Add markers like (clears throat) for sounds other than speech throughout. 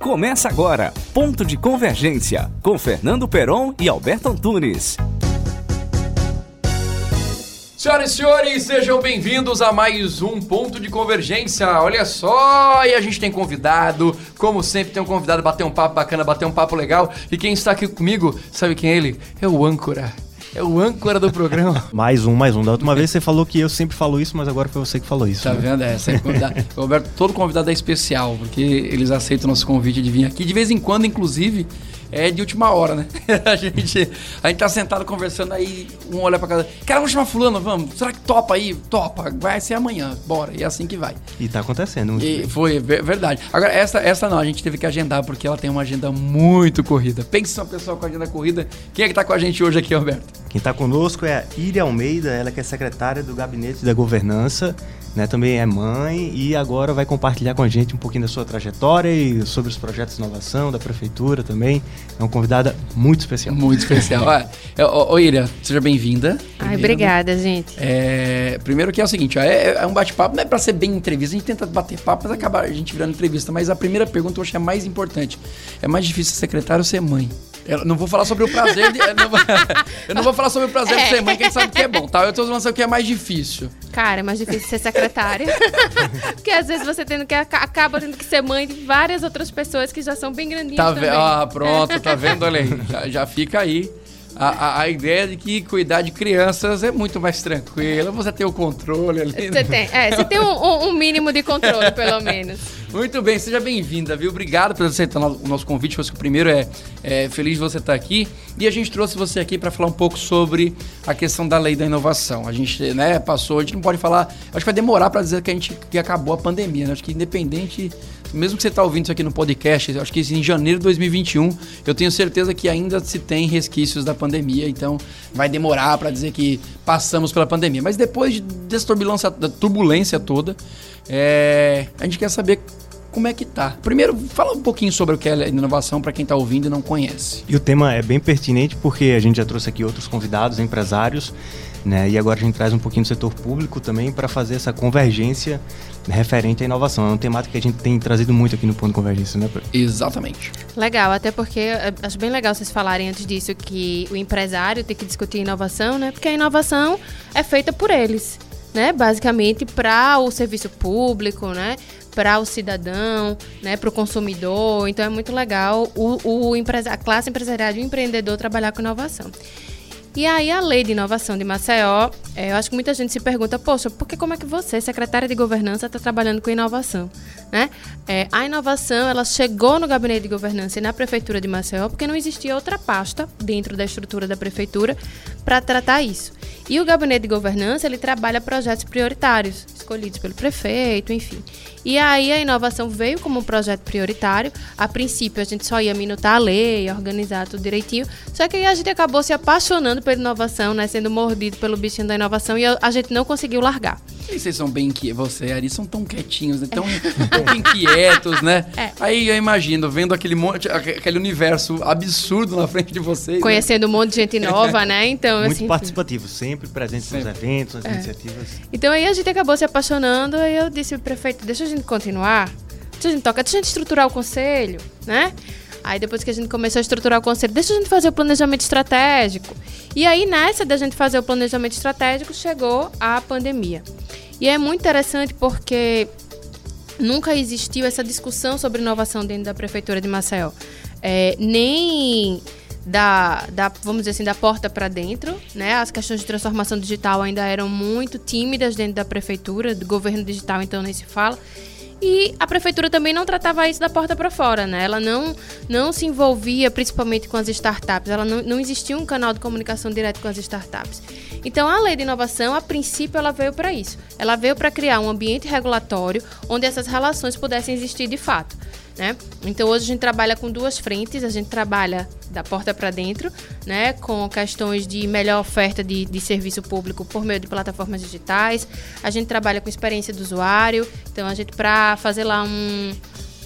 Começa agora, Ponto de Convergência, com Fernando Peron e Alberto Antunes. Senhoras e senhores, sejam bem-vindos a mais um Ponto de Convergência. Olha só, e a gente tem convidado, como sempre tem um convidado bater um papo bacana, bater um papo legal. E quem está aqui comigo, sabe quem é ele? É o âncora é o âncora do programa. (laughs) mais um, mais um. Da última vez você falou que eu sempre falo isso, mas agora foi você que falou isso. Tá né? vendo? É, sempre convidado. (laughs) Roberto, todo convidado é especial, porque eles aceitam nosso convite de vir aqui. De vez em quando, inclusive, é de última hora, né? (laughs) a, gente, a gente tá sentado conversando aí, um olha pra casa. Cara, vamos chamar fulano, vamos. Será que topa aí? Topa, vai ser amanhã, bora. E é assim que vai. E tá acontecendo. E foi, verdade. Agora, essa, essa não, a gente teve que agendar porque ela tem uma agenda muito corrida. Pense uma pessoa com agenda corrida. Quem é que tá com a gente hoje aqui, Roberto? Quem está conosco é a Iria Almeida, ela que é secretária do Gabinete da Governança né, também é mãe e agora vai compartilhar com a gente um pouquinho da sua trajetória e sobre os projetos de inovação da prefeitura também. É uma convidada muito especial. Muito especial. (laughs) Ô, Ira, seja bem-vinda. Ai, obrigada, gente. É, primeiro que é o seguinte, ó, é, é, um bate-papo, não é para ser bem entrevista, a gente tenta bater papo, mas acaba a gente virando entrevista. Mas a primeira pergunta eu acho que é mais importante. É mais difícil ser secretário ou ser mãe? Eu não vou falar sobre o prazer de. eu, não vou, eu não vou falar sobre o prazer é. de ser mãe, quem sabe que é bom, tá? Eu tô falando o que é mais difícil. Cara, é mais difícil ser secretária. (laughs) Porque às vezes você tendo que acaba tendo que ser mãe de várias outras pessoas que já são bem grandinhas. Tá também. Ah, pronto, tá vendo? Aí. Já, já fica aí. A, a, a, ideia de que cuidar de crianças é muito mais tranquilo, você tem o controle ali. Você tem, é, você tem um, um, mínimo de controle, pelo menos. Muito bem, seja bem-vinda, viu? Obrigado por aceitar o nosso convite. Você, o primeiro é, é feliz de você estar aqui. E a gente trouxe você aqui para falar um pouco sobre a questão da lei da inovação. A gente né, passou, a gente não pode falar. Acho que vai demorar para dizer que a gente que acabou a pandemia. Né? Acho que independente mesmo que você está ouvindo isso aqui no podcast, acho que em janeiro de 2021, eu tenho certeza que ainda se tem resquícios da pandemia, então vai demorar para dizer que passamos pela pandemia. Mas depois dessa turbulência, da turbulência toda, é, a gente quer saber como é que tá. Primeiro, fala um pouquinho sobre o que é inovação para quem está ouvindo e não conhece. E o tema é bem pertinente porque a gente já trouxe aqui outros convidados, empresários, né? E agora a gente traz um pouquinho do setor público também para fazer essa convergência referente à inovação. É um temática que a gente tem trazido muito aqui no Ponto de Convergência, né? Exatamente. Legal, até porque acho bem legal vocês falarem antes disso que o empresário tem que discutir inovação, né? Porque a inovação é feita por eles, né? Basicamente para o serviço público, né? para o cidadão, né, para o consumidor. Então é muito legal o, o a classe empresarial e o empreendedor trabalhar com inovação. E aí a lei de inovação de Maceió, é, eu acho que muita gente se pergunta, poxa, por que como é que você, secretária de governança, está trabalhando com inovação? Né? É, a inovação ela chegou no gabinete de governança e na prefeitura de Maceió porque não existia outra pasta dentro da estrutura da prefeitura para tratar isso. E o gabinete de governança ele trabalha projetos prioritários escolhidos pelo prefeito, enfim. E aí a inovação veio como um projeto prioritário. A princípio a gente só ia minutar a lei, organizar tudo direitinho. Só que aí a gente acabou se apaixonando pela inovação, né? Sendo mordido pelo bichinho da inovação e a gente não conseguiu largar. E vocês são bem inquietos, você e Ari são tão quietinhos, né? tão, tão inquietos, né? É. Aí eu imagino, vendo aquele monte, aquele universo absurdo na frente de vocês. Né? Conhecendo né? um monte de gente nova, né? Então, Muito assim, participativo, sempre presente sempre. nos eventos, nas é. iniciativas. Então aí a gente acabou se apaixonando e eu disse, prefeito, deixa a gente continuar. Deixa a gente tocar, deixa a gente estruturar o conselho, né? Aí depois que a gente começou a estruturar o conselho, deixa a gente fazer o planejamento estratégico. E aí nessa da gente fazer o planejamento estratégico chegou a pandemia. E é muito interessante porque nunca existiu essa discussão sobre inovação dentro da prefeitura de Maceió. É, nem da, da, vamos dizer assim, da porta para dentro, né? As questões de transformação digital ainda eram muito tímidas dentro da prefeitura, do governo digital então nem se fala. E a prefeitura também não tratava isso da porta para fora, né? Ela não, não se envolvia principalmente com as startups, ela não, não existia um canal de comunicação direto com as startups. Então, a lei de inovação, a princípio, ela veio para isso. Ela veio para criar um ambiente regulatório onde essas relações pudessem existir de fato. Né? Então hoje a gente trabalha com duas frentes, a gente trabalha da porta para dentro, né, com questões de melhor oferta de, de serviço público por meio de plataformas digitais. A gente trabalha com experiência do usuário, então a gente para fazer lá um,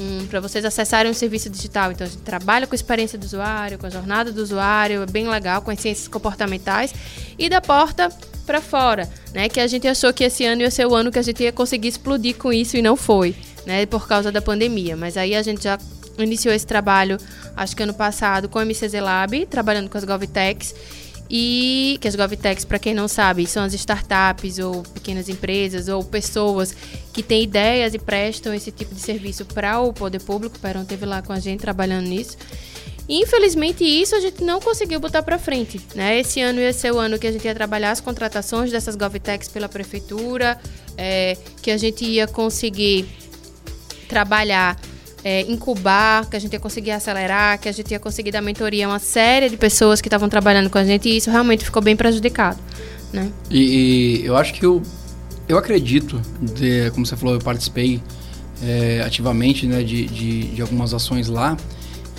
um para vocês acessarem um serviço digital, então a gente trabalha com experiência do usuário, com a jornada do usuário, é bem legal, com as ciências comportamentais. E da porta para fora, né, que a gente achou que esse ano ia ser o ano que a gente ia conseguir explodir com isso e não foi né, por causa da pandemia. Mas aí a gente já iniciou esse trabalho, acho que ano passado, com a MCZ Lab, trabalhando com as GovTechs. E que as GovTechs, para quem não sabe, são as startups ou pequenas empresas ou pessoas que têm ideias e prestam esse tipo de serviço para o poder público. O Perão teve lá com a gente trabalhando nisso. Infelizmente, isso a gente não conseguiu botar para frente. Né? Esse ano ia ser o ano que a gente ia trabalhar as contratações dessas GovTechs pela prefeitura, é, que a gente ia conseguir trabalhar, é, incubar, que a gente ia conseguir acelerar, que a gente ia conseguir dar mentoria a uma série de pessoas que estavam trabalhando com a gente, e isso realmente ficou bem prejudicado. Né? E, e eu acho que eu, eu acredito, de, como você falou, eu participei é, ativamente né, de, de, de algumas ações lá.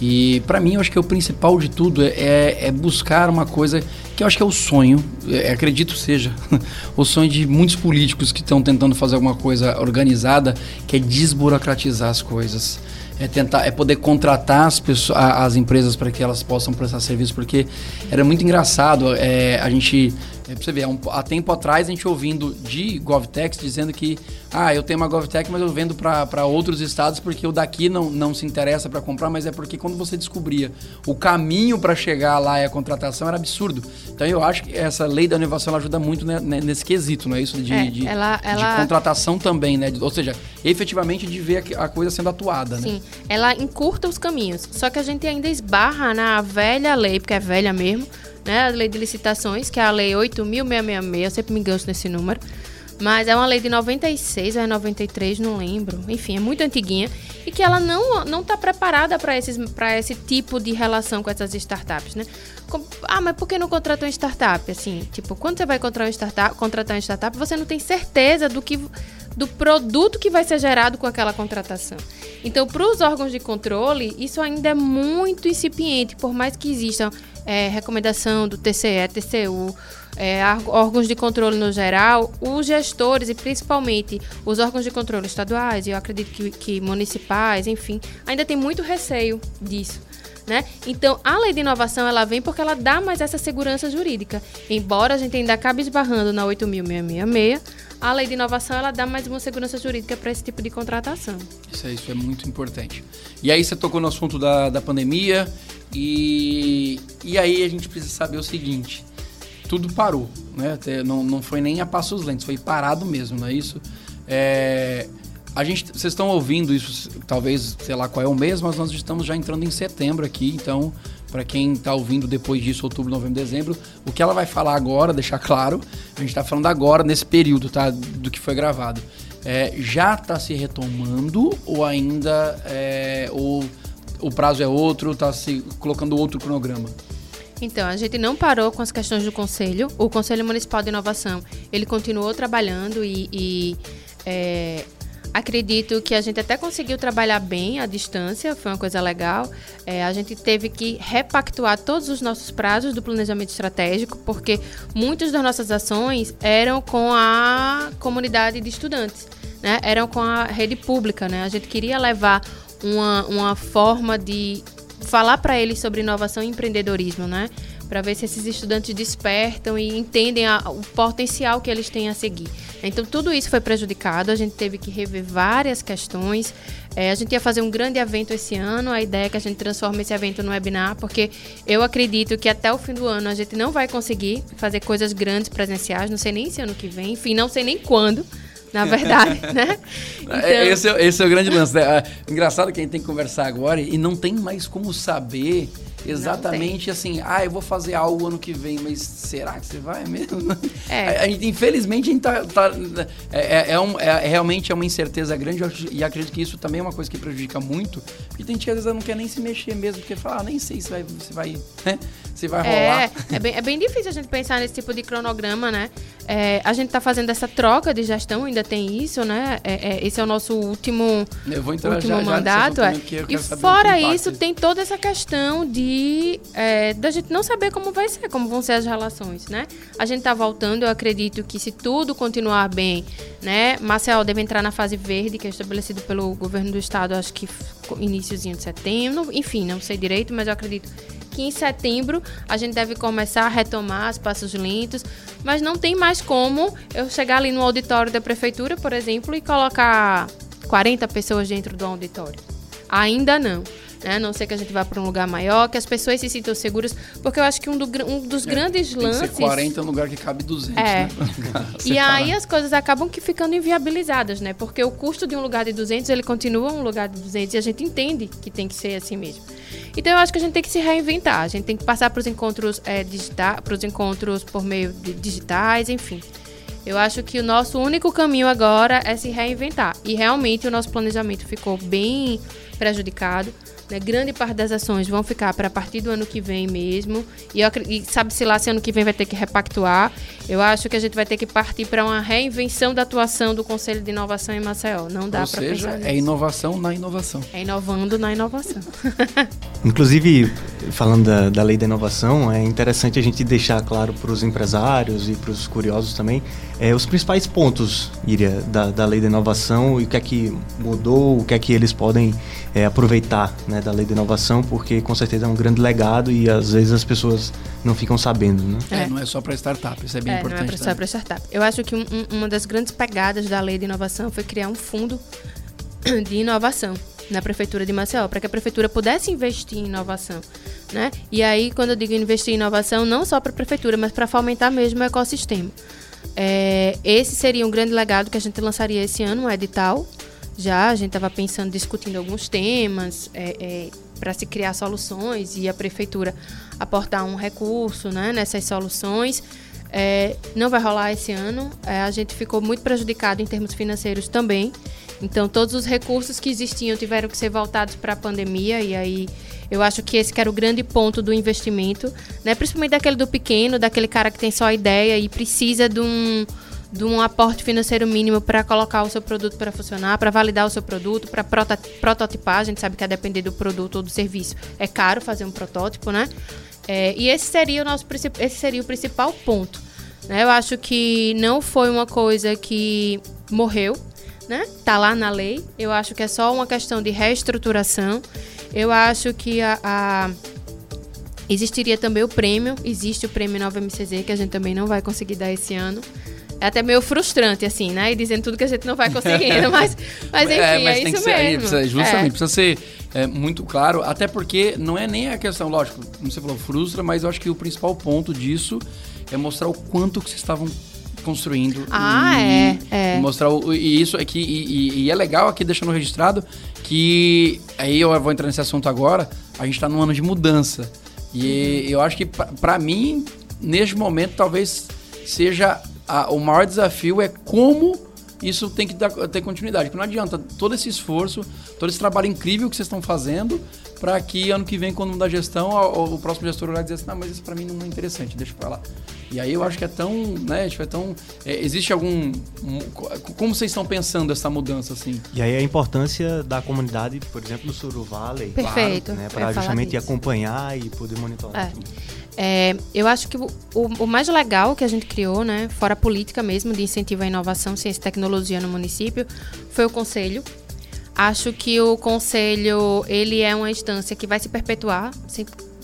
E para mim, eu acho que o principal de tudo é, é, é, buscar uma coisa que eu acho que é o sonho, é, acredito seja, (laughs) o sonho de muitos políticos que estão tentando fazer alguma coisa organizada, que é desburocratizar as coisas. É tentar, é poder contratar as, pessoas, as empresas para que elas possam prestar serviço, porque era muito engraçado. É, a gente é, pra você ver, há, um, há, tempo atrás a gente ouvindo de GovTech dizendo que ah, eu tenho uma GovTech, mas eu vendo para outros estados porque o daqui não, não se interessa para comprar, mas é porque quando você descobria o caminho para chegar lá e a contratação era absurdo. Então eu acho que essa lei da inovação ajuda muito né, nesse quesito, não é isso? De, é, de, ela, ela... de, contratação também, né? Ou seja, efetivamente de ver a, coisa sendo atuada, Sim, né? ela encurta os caminhos. Só que a gente ainda esbarra na velha lei, porque é velha mesmo, né? A lei de licitações, que é a lei 8.666, eu sempre me engano nesse número. Mas é uma lei de 96 ou é 93, não lembro. Enfim, é muito antiguinha. E que ela não não está preparada para esse tipo de relação com essas startups, né? ah, mas por que não contratar uma startup? Assim, tipo, quando você vai contratar uma startup, contratar uma startup, você não tem certeza do que do produto que vai ser gerado com aquela contratação. Então, para os órgãos de controle, isso ainda é muito incipiente, por mais que existam é, recomendação do TCE, TCU, é, órgãos de controle no geral, os gestores e principalmente os órgãos de controle estaduais, e eu acredito que, que municipais, enfim, ainda tem muito receio disso. Né? Então, a lei de inovação ela vem porque ela dá mais essa segurança jurídica. Embora a gente ainda acabe esbarrando na 8.666, a lei de inovação ela dá mais uma segurança jurídica para esse tipo de contratação. Isso é, isso é muito importante. E aí você tocou no assunto da, da pandemia e, e aí a gente precisa saber o seguinte, tudo parou, né? Não, não foi nem a passos lentos, foi parado mesmo, não é isso? É, a gente, vocês estão ouvindo isso, talvez, sei lá qual é o mês, mas nós estamos já entrando em setembro aqui, então, para quem está ouvindo depois disso, outubro, novembro, dezembro, o que ela vai falar agora, deixar claro, a gente está falando agora, nesse período, tá? Do que foi gravado. É, já está se retomando ou ainda é, ou, o prazo é outro, está se colocando outro cronograma? Então, a gente não parou com as questões do Conselho. O Conselho Municipal de Inovação, ele continuou trabalhando e, e é, Acredito que a gente até conseguiu trabalhar bem à distância, foi uma coisa legal. É, a gente teve que repactuar todos os nossos prazos do planejamento estratégico, porque muitas das nossas ações eram com a comunidade de estudantes, né? eram com a rede pública. Né? A gente queria levar uma, uma forma de falar para eles sobre inovação e empreendedorismo, né? Para ver se esses estudantes despertam e entendem a, o potencial que eles têm a seguir. Então, tudo isso foi prejudicado, a gente teve que rever várias questões. É, a gente ia fazer um grande evento esse ano, a ideia é que a gente transforme esse evento no webinar, porque eu acredito que até o fim do ano a gente não vai conseguir fazer coisas grandes presenciais, não sei nem se ano que vem, enfim, não sei nem quando na (laughs) verdade, né? Então... Esse, é, esse é o grande lance. Né? É, engraçado que a gente tem que conversar agora e não tem mais como saber exatamente assim, ah, eu vou fazer algo ano que vem, mas será que você vai mesmo? (laughs) É. A, gente, infelizmente, a gente tá. tá é, é, é, um, é, realmente é uma incerteza grande e acredito que isso também é uma coisa que prejudica muito. E tem gente que às vezes não quer nem se mexer mesmo, porque fala, ah, nem sei se vai, se vai, né? se vai rolar. É, é bem, é bem difícil a gente pensar nesse tipo de cronograma, né? É, a gente está fazendo essa troca de gestão, ainda tem isso, né? É, é, esse é o nosso último, último já, mandato. Já e fora isso, tem toda essa questão de é, da gente não saber como vai ser, como vão ser as relações, né? A gente está voltando, eu acredito que se tudo continuar bem, né? Maceió deve entrar na fase verde, que é estabelecido pelo governo do estado, acho que iníciozinho de setembro, enfim, não sei direito, mas eu acredito que em setembro a gente deve começar a retomar os passos lentos, mas não tem mais como eu chegar ali no auditório da prefeitura, por exemplo, e colocar 40 pessoas dentro do auditório. Ainda não né? A não ser que a gente vá para um lugar maior, que as pessoas se sintam seguras, porque eu acho que um, do, um dos é, grandes tem lances... Tem que ser 40 no lugar que cabe 200, é. né? (laughs) e aí as coisas acabam que ficando inviabilizadas, né? Porque o custo de um lugar de 200, ele continua um lugar de 200 e a gente entende que tem que ser assim mesmo. Então eu acho que a gente tem que se reinventar, a gente tem que passar para os encontros é, digitais, para os encontros por meio de digitais, enfim. Eu acho que o nosso único caminho agora é se reinventar. E realmente o nosso planejamento ficou bem prejudicado. Né? Grande parte das ações vão ficar para a partir do ano que vem mesmo. E, e sabe-se lá se ano que vem vai ter que repactuar. Eu acho que a gente vai ter que partir para uma reinvenção da atuação do Conselho de Inovação em Maceió. Não dá para pensar. Ou seja, é inovação na inovação. É inovando na inovação. (laughs) Inclusive, falando da, da lei da inovação, é interessante a gente deixar claro para os empresários e para os curiosos também é, os principais pontos, Iria, da, da lei da inovação e o que é que mudou, o que é que eles podem é, aproveitar né, da lei da inovação, porque com certeza é um grande legado e às vezes as pessoas não ficam sabendo. Né? É, não é só para startup, isso é bem é, importante. Não é só para startup. Eu acho que um, uma das grandes pegadas da lei de inovação foi criar um fundo (clears throat) de inovação na prefeitura de Maceió, para que a prefeitura pudesse investir em inovação. Né? E aí, quando eu digo investir em inovação, não só para a prefeitura, mas para fomentar mesmo o ecossistema. É, esse seria um grande legado que a gente lançaria esse ano, um edital. Já a gente estava pensando, discutindo alguns temas é, é, para se criar soluções e a prefeitura aportar um recurso né, nessas soluções. É, não vai rolar esse ano. É, a gente ficou muito prejudicado em termos financeiros também. Então, todos os recursos que existiam tiveram que ser voltados para a pandemia e aí eu acho que esse que era o grande ponto do investimento, né? Principalmente daquele do pequeno, daquele cara que tem só ideia e precisa de um de um aporte financeiro mínimo para colocar o seu produto para funcionar, para validar o seu produto, para prototipar. A gente sabe que a depender do produto ou do serviço é caro fazer um protótipo, né? É, e esse seria o nosso esse seria o principal ponto. Né? Eu acho que não foi uma coisa que morreu, né? Tá lá na lei. Eu acho que é só uma questão de reestruturação. Eu acho que a, a existiria também o prêmio, existe o prêmio Nova MCZ que a gente também não vai conseguir dar esse ano. É até meio frustrante, assim, né? E dizendo tudo que a gente não vai conseguindo, mas, mas (laughs) enfim, é, mas é isso mesmo. Aí, precisa, justamente, é. precisa ser é, muito claro, até porque não é nem a questão, lógico, como você falou, frustra, mas eu acho que o principal ponto disso é mostrar o quanto que vocês estavam construindo. Ah, e, é, é. Mostrar o, e isso aqui, e, e, e, é legal aqui deixando registrado que aí eu vou entrar nesse assunto agora. A gente está num ano de mudança. E uhum. eu acho que para mim, neste momento, talvez seja a, o maior desafio é como isso tem que dar, ter continuidade. Porque não adianta todo esse esforço, todo esse trabalho incrível que vocês estão fazendo, para que ano que vem, quando mudar a gestão, o, o próximo gestor olhar e dizer assim, não, mas isso para mim não é interessante, deixa para lá. E aí eu acho que é tão, né, tipo, é tão... É, existe algum... Um, como vocês estão pensando essa mudança, assim? E aí a importância da comunidade, por exemplo, do Suru Valley. Perfeito. Claro, né, para justamente acompanhar e poder monitorar. É. É, eu acho que o, o, mais legal que a gente criou, né, fora a política mesmo de incentivo à inovação, ciência e tecnologia no município, foi o conselho. Acho que o conselho ele é uma instância que vai se perpetuar,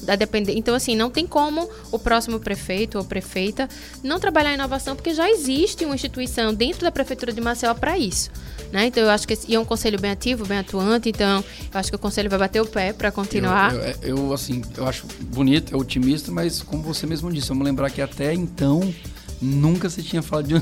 a depender. Então, assim, não tem como o próximo prefeito ou prefeita não trabalhar inovação, porque já existe uma instituição dentro da Prefeitura de Maceió para isso. Né? Então, eu acho que e é um conselho bem ativo, bem atuante. Então, eu acho que o conselho vai bater o pé para continuar. Eu, eu, eu, assim, eu acho bonito, é otimista, mas como você mesmo disse, vamos lembrar que até então nunca se tinha falado de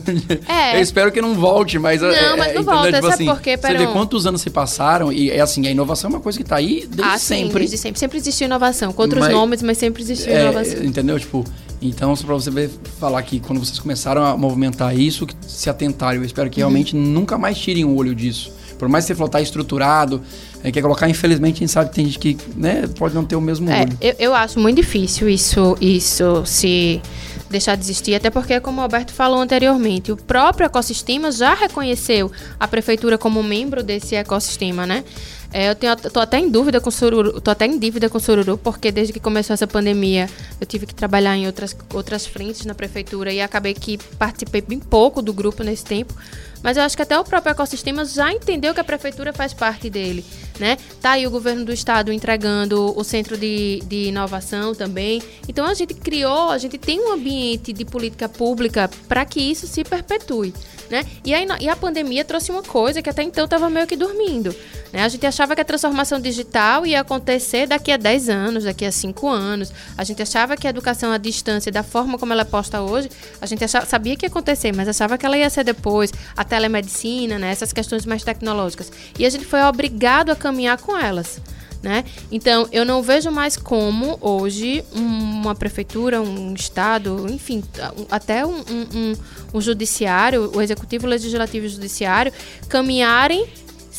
É. (laughs) Eu espero que não volte, mas. Não, é, mas não volta, tipo assim, por quê? Você vê quantos anos se passaram e é assim, a inovação é uma coisa que está aí desde ah, sempre. Sim, desde sempre. Sempre existiu inovação, com outros mas, nomes, mas sempre existiu é, inovação. Entendeu? Tipo, então, só para você ver, falar que quando vocês começaram a movimentar isso, se atentarem, eu espero que uhum. realmente nunca mais tirem o olho disso. Por mais que você falou, tá estruturado, é, quer colocar, infelizmente, a gente sabe que tem gente que né, pode não ter o mesmo é, olho. Eu, eu acho muito difícil isso, isso se deixar de existir, até porque, como o Alberto falou anteriormente, o próprio ecossistema já reconheceu a prefeitura como membro desse ecossistema, né? É, eu tenho, tô até em dúvida com Sururu, tô até em dívida com Sururu, porque desde que começou essa pandemia, eu tive que trabalhar em outras, outras frentes na prefeitura e acabei que participei bem pouco do grupo nesse tempo. Mas eu acho que até o próprio ecossistema já entendeu que a prefeitura faz parte dele, né? Tá aí o governo do estado entregando o centro de, de inovação também. Então a gente criou, a gente tem um ambiente de política pública para que isso se perpetue. Né? E, aí, e a pandemia trouxe uma coisa que até então estava meio que dormindo. Né? A gente que a transformação digital ia acontecer daqui a 10 anos, daqui a 5 anos. A gente achava que a educação à distância, da forma como ela é posta hoje, a gente achava, sabia que ia acontecer, mas achava que ela ia ser depois. A telemedicina, né, essas questões mais tecnológicas. E a gente foi obrigado a caminhar com elas. Né? Então, eu não vejo mais como hoje uma prefeitura, um estado, enfim, até um, um, um, judiciário, o executivo, o legislativo e o judiciário caminharem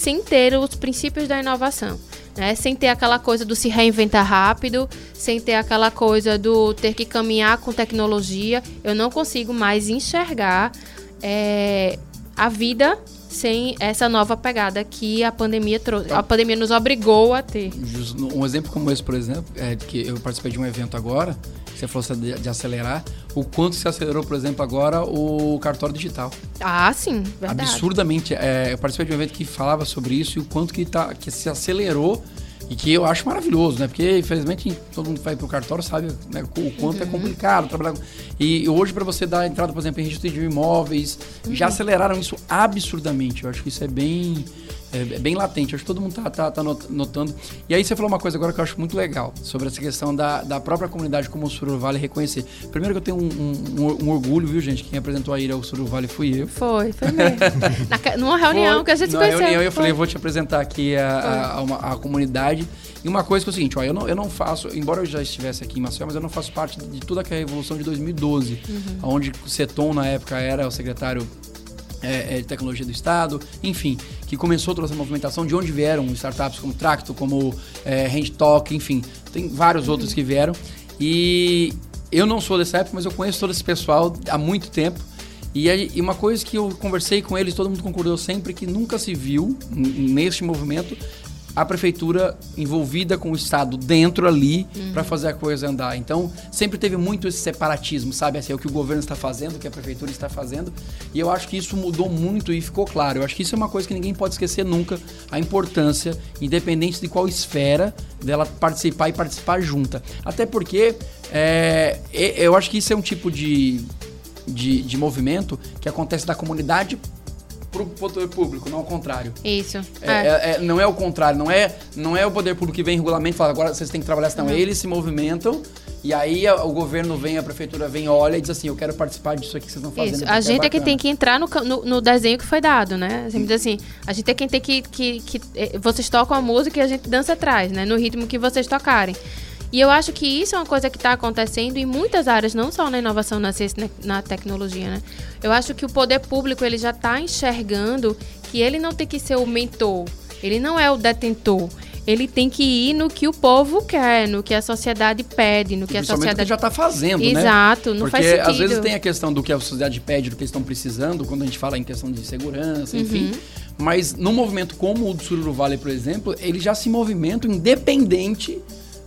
sem ter os princípios da inovação. Né? Sem ter aquela coisa do se reinventar rápido, sem ter aquela coisa do ter que caminhar com tecnologia. Eu não consigo mais enxergar é, a vida sem essa nova pegada que a pandemia trouxe. A pandemia nos obrigou a ter. Um exemplo como esse, por exemplo, é que eu participei de um evento agora, você falou de, de acelerar, o quanto se acelerou, por exemplo, agora o cartório digital. Ah, sim, verdade. Absurdamente. É, eu participei de um evento que falava sobre isso e o quanto que, tá, que se acelerou e que eu acho maravilhoso, né? Porque, infelizmente, todo mundo que vai para o cartório sabe né, o quanto é uhum. é complicado trabalhar. E hoje, para você dar entrada, por exemplo, em registro de imóveis, uhum. já aceleraram isso absurdamente. Eu acho que isso é bem é, é, bem latente. Acho que todo mundo tá, tá, tá, notando. E aí você falou uma coisa agora que eu acho muito legal, sobre essa questão da, da própria comunidade como o Sururu Vale reconhecer. Primeiro que eu tenho um, um, um, orgulho, viu, gente? Quem apresentou a ilha ao Sururu Vale fui eu. Foi, foi mesmo. (laughs) Na, numa reunião foi, que a gente numa conheceu. Reunião eu falei, eu vou te apresentar aqui a, a, a, uma, a, comunidade. E uma coisa que é o seguinte, ó, eu não, eu não faço, embora eu já estivesse aqui em Maceió, mas eu não faço parte de toda aquela revolução de 2012, uhum. onde o Seton, na época, era o secretário é, é, de tecnologia do Estado, enfim, que começou toda essa movimentação, de onde vieram startups como Tracto, como é, Handtalk, enfim, tem vários uhum. outros que vieram. E eu não sou dessa época, mas eu conheço todo esse pessoal há muito tempo. E, e uma coisa que eu conversei com eles, todo mundo concordou sempre, que nunca se viu neste movimento, a prefeitura envolvida com o Estado dentro ali uhum. para fazer a coisa andar. Então, sempre teve muito esse separatismo, sabe? Assim, é o que o governo está fazendo, o que a prefeitura está fazendo. E eu acho que isso mudou muito e ficou claro. Eu acho que isso é uma coisa que ninguém pode esquecer nunca, a importância, independente de qual esfera, dela participar e participar junta. Até porque é, eu acho que isso é um tipo de, de, de movimento que acontece da comunidade para o poder público, não ao contrário. Isso. É, é. É, é, não é o contrário, não é, não é o poder público que vem em regulamento e fala, agora vocês têm que trabalhar, senão uhum. eles se movimentam e aí o governo vem, a prefeitura vem, olha e diz assim, eu quero participar disso aqui que vocês estão fazendo. Isso, a é gente é, que tem que entrar no, no, no, desenho que foi dado, né? Sempre diz assim, a gente é quem tem que, que, que... Eh, vocês tocam a música e a gente dança atrás, né? No ritmo que vocês tocarem. E eu acho que isso é uma coisa que está acontecendo em muitas áreas, não só na inovação, na ciência, na tecnologia, né? Eu acho que o poder público ele já está enxergando que ele não tem que ser o mentor, ele não é o detentor. Ele tem que ir no que o povo quer, no que a sociedade pede, no que a sociedade. já está fazendo, Exato, né? Exato, não Porque, faz sentido. às vezes tem a questão do que a sociedade pede, do que eles estão precisando, quando a gente fala em questão de segurança, enfim. Uhum. Mas num movimento como o do Sururu Vale, por exemplo, ele já se movimenta independente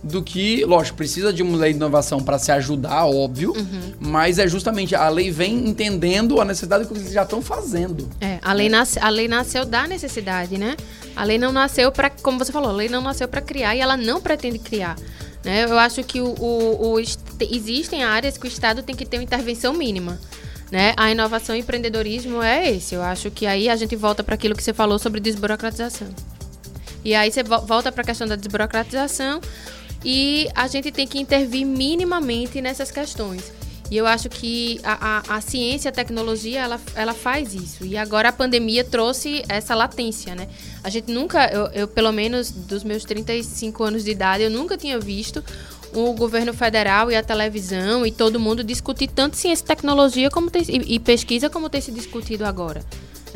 do que, lógico, precisa de uma lei de inovação para se ajudar, óbvio, uhum. mas é justamente a lei vem entendendo a necessidade que eles já estão fazendo. É, a lei, nasce, a lei nasceu da necessidade, né? A lei não nasceu para, como você falou, a lei não nasceu para criar e ela não pretende criar. Né? Eu acho que o, o, o, existem áreas que o Estado tem que ter uma intervenção mínima. Né? A inovação e empreendedorismo é esse. Eu acho que aí a gente volta para aquilo que você falou sobre desburocratização. E aí você volta para a questão da desburocratização, e a gente tem que intervir minimamente nessas questões. E eu acho que a, a, a, ciência a tecnologia, ela, ela faz isso. E agora a pandemia trouxe essa latência, né? A gente nunca, eu, eu, pelo menos dos meus 35 anos de idade, eu nunca tinha visto o governo federal e a televisão e todo mundo discutir tanto ciência e tecnologia como tem, e, e pesquisa como tem se discutido agora.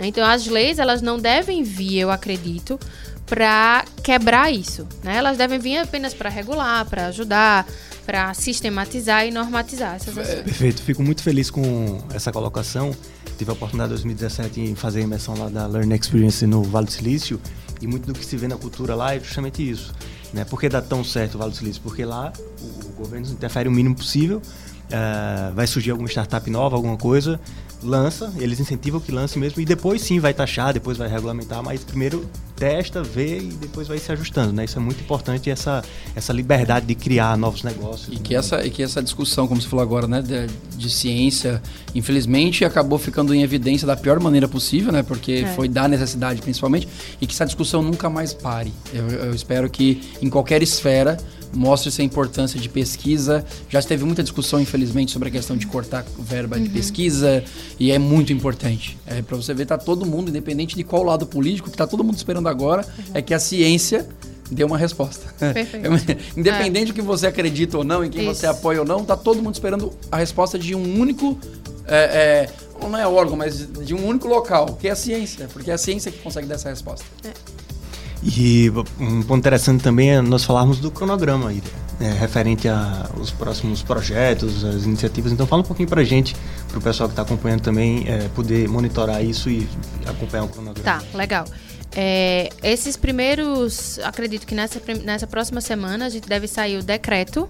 Então as leis, elas não devem vir, eu acredito, para quebrar isso. Né? Elas devem vir apenas para regular, para ajudar, para sistematizar e normatizar essas é, ações. Perfeito, fico muito feliz com essa colocação. Tive a oportunidade em 2017 em fazer a imersão lá da Learn Experience no Vale do Silício e muito do que se vê na cultura lá é justamente isso. Né? Por que dá tão certo o Vale do Silício? Porque lá o, o governo interfere o mínimo possível, uh, vai surgir alguma startup nova, alguma coisa, lança, eles incentivam que lance mesmo e depois sim vai taxar, depois vai regulamentar, mas primeiro testa, vê e depois vai se ajustando, né? Isso é muito importante, essa, essa liberdade de criar novos negócios. E né? que, essa, e que essa discussão, como você falou agora, né, de, de ciência, infelizmente acabou ficando em evidência da pior maneira possível, né? Porque É. foi da necessidade, principalmente, e que essa discussão nunca mais pare. Eu, eu espero que em qualquer esfera mostre-se a importância de pesquisa. Já teve muita discussão, infelizmente, sobre a questão de cortar verba de pesquisa, e é muito importante. É, para você ver, tá todo mundo, independente de qual lado político, que tá todo mundo esperando agora, é que a ciência dê uma resposta. Perfeito. (laughs) Independente do que você acredita ou não, em quem Isso. você apoia ou não, tá todo mundo esperando a resposta de um único. é, é, não é órgão, mas de um único local, que é a ciência, porque é a ciência que consegue dar essa resposta. E um ponto interessante também é nós falarmos do cronograma aí, né, referente aos próximos projetos, as iniciativas. Então fala um pouquinho pra gente, pro pessoal que está acompanhando também, é, poder monitorar isso e acompanhar o cronograma. Tá, legal. É, esses primeiros, acredito que nessa, nessa próxima semana a gente deve sair o decreto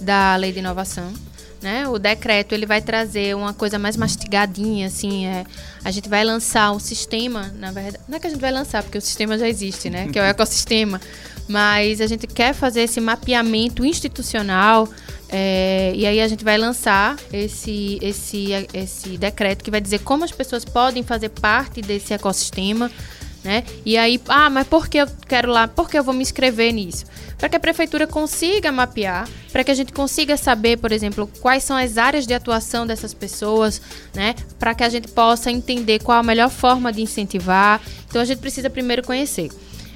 da lei de inovação. Né? O decreto ele vai trazer uma coisa mais mastigadinha, assim, é, a gente vai lançar um sistema, na verdade, não é que a gente vai lançar, porque o sistema já existe, né? Que é o (laughs) ecossistema, mas a gente quer fazer esse mapeamento institucional é, e aí a gente vai lançar esse, esse, esse decreto que vai dizer como as pessoas podem fazer parte desse ecossistema, né? E aí, ah, mas por que eu quero lá? Por que eu vou me inscrever nisso? Para que a prefeitura consiga mapear, para que a gente consiga saber, por exemplo, quais são as áreas de atuação dessas pessoas, né? Para que a gente possa entender qual a melhor forma de incentivar. Então a gente precisa primeiro conhecer.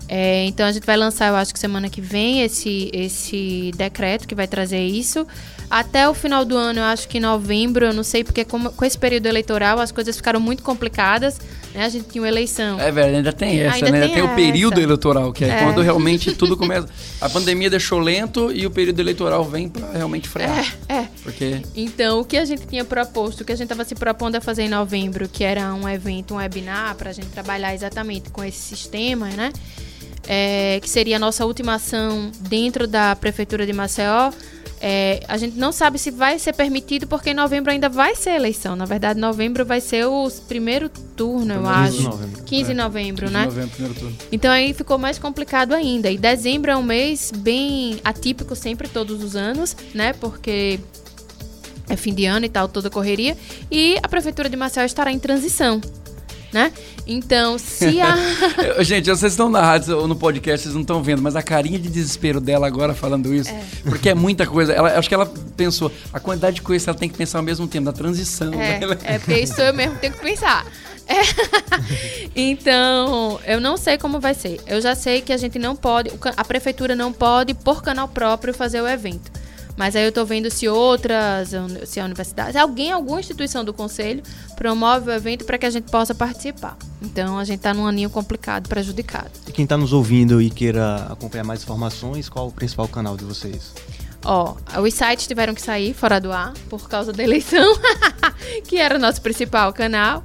É, então a gente vai lançar, eu acho que semana que vem, esse, esse decreto que vai trazer isso. Até o final do ano, eu acho que em novembro, eu não sei, porque como- com esse período eleitoral as coisas ficaram muito complicadas. Né? A gente tinha uma eleição. É, velho, ainda tem essa, Ainda né? tem Tem, o período eleitoral, que é, É. quando realmente tudo começa. A pandemia deixou lento e o período eleitoral vem pra realmente frear. É, é. Porque Então, o que a gente tinha proposto, o que a gente estava se propondo a fazer em novembro, que era um evento, um webinar, para a gente trabalhar exatamente com esse sistema, né? É, que seria a nossa última ação dentro da Prefeitura de Maceió. É, a gente não sabe se vai ser permitido, porque em novembro ainda vai ser eleição. Na verdade, novembro vai ser o primeiro turno, eu acho. de novembro. 15 de novembro, né? novembro, primeiro turno. Então aí ficou mais complicado ainda. E dezembro é um mês bem atípico sempre, todos os anos, né? Porque é fim de ano e tal, toda correria. E a Prefeitura de Maceió estará em transição, né? Então, se a... (laughs) Gente, vocês estão na rádio ou no podcast, vocês não estão vendo, mas a carinha de desespero dela agora falando isso, porque é muita coisa. Ela, acho que ela pensou, a quantidade de coisa que ela tem que pensar ao mesmo tempo, da transição. É, né? é porque isso eu mesmo tenho que pensar. É. (laughs) Então, eu não sei como vai ser. Eu já sei que a gente não pode, a prefeitura não pode, por canal próprio, fazer o evento. Mas aí eu tô vendo se outras, se a universidade, se alguém, alguma instituição do conselho promove o evento para que a gente possa participar. Então a gente tá num aninho complicado, prejudicado. E quem está nos ouvindo e queira acompanhar mais informações, qual o principal canal de vocês? Ó, os sites tiveram que sair fora do ar por causa da eleição, (laughs) que era o nosso principal canal.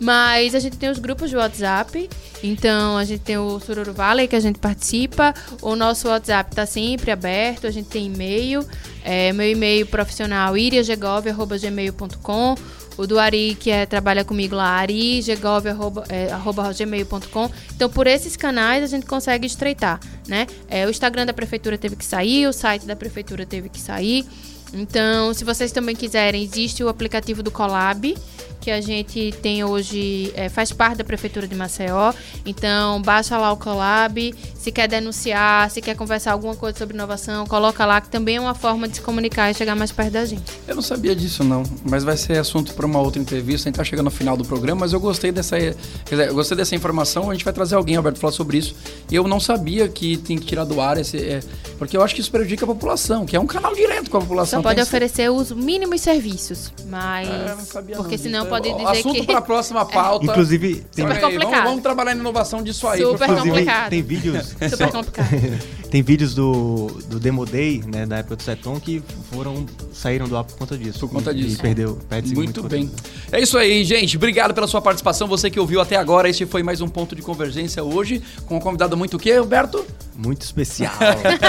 Mas a gente tem os grupos de WhatsApp. Então a gente tem o Sururu Valley que a gente participa. O nosso WhatsApp tá sempre aberto. A gente tem e-mail. É, meu e-mail profissional iriagegove.gmail.com o do Ari, que é, trabalha comigo lá, arigegove.gmail.com. Então, por esses canais, a gente consegue estreitar, né? É, o Instagram da prefeitura teve que sair, o site da prefeitura teve que sair. Então, se vocês também quiserem, existe o aplicativo do Colab, que a gente tem hoje, é, faz parte da Prefeitura de Maceió. Então, baixa lá o Colab. Se quer denunciar, se quer conversar alguma coisa sobre inovação, coloca lá, que também é uma forma de se comunicar e chegar mais perto da gente. Eu não sabia disso, não. Mas vai ser assunto para uma outra entrevista. A gente tá chegando no final do programa, mas eu gostei dessa. Dizer, eu gostei dessa informação. A gente vai trazer alguém, Alberto, falar sobre isso. E eu não sabia que tem que tirar do ar esse. é, porque eu acho que isso prejudica a população, que é um canal direto com a população. Só pode oferecer os mínimos serviços, mas. É, não sabia porque não senão. Pode dizer Assunto que. para a próxima (laughs) pauta. Inclusive, tem, Super complicado. Vamos, vamos trabalhar em inovação disso aí. Super complicado. tem vídeos. Super complicado. (laughs) Tem vídeos do, do Demo Day, né, da época do Seton, que foram, saíram do ar por conta disso. Por conta E- disso. E perdeu. Muito por bem. conta. É isso aí, gente. Obrigado pela sua participação. Você que ouviu até agora, este foi mais um ponto de convergência hoje, com um convidado muito o quê, Roberto? Muito especial.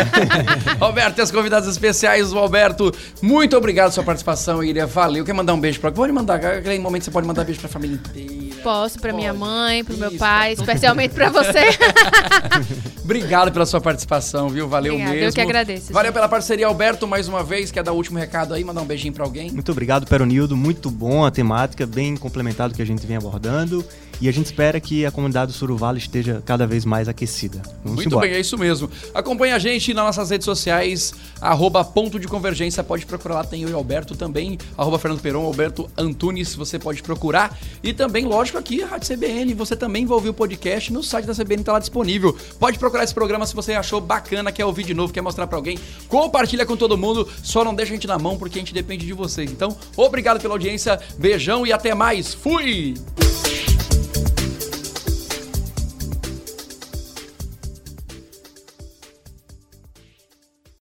(laughs) Roberto e as convidadas especiais, o Alberto. Muito obrigado pela sua participação, Iria. Valeu. Quer mandar um beijo pra. Pode mandar, aquele momento você pode mandar beijo pra família inteira. Posso, pra minha mãe, pro meu pai, especialmente pra você. (laughs) Obrigado pela sua participação, viu? Valeu Obrigada, eu mesmo. que agradeço, Valeu gente. pela parceria, Alberto, mais uma vez. Quer dar o último recado aí, mandar um beijinho pra alguém? Muito obrigado, Peronildo. Muito bom a temática, bem complementar do que a gente vem abordando. E a gente espera que a comunidade do Suruvale esteja cada vez mais aquecida. Vamos Muito embora. bem, é isso mesmo. Acompanhe a gente nas nossas redes sociais, arroba ponto de convergência, pode procurar lá, tem eu e o Alberto também, arroba Fernando Peron, Alberto Antunes, você pode procurar. E também, lógico, aqui a Rádio CBN, você também vai ouvir o podcast no site da CBN, tá lá disponível. Pode procurar esse programa se você achou bacana, quer ouvir de novo, quer mostrar pra alguém. Compartilha com todo mundo, só não deixa a gente na mão porque a gente depende de vocês. Então, obrigado pela audiência, beijão e até mais. Fui!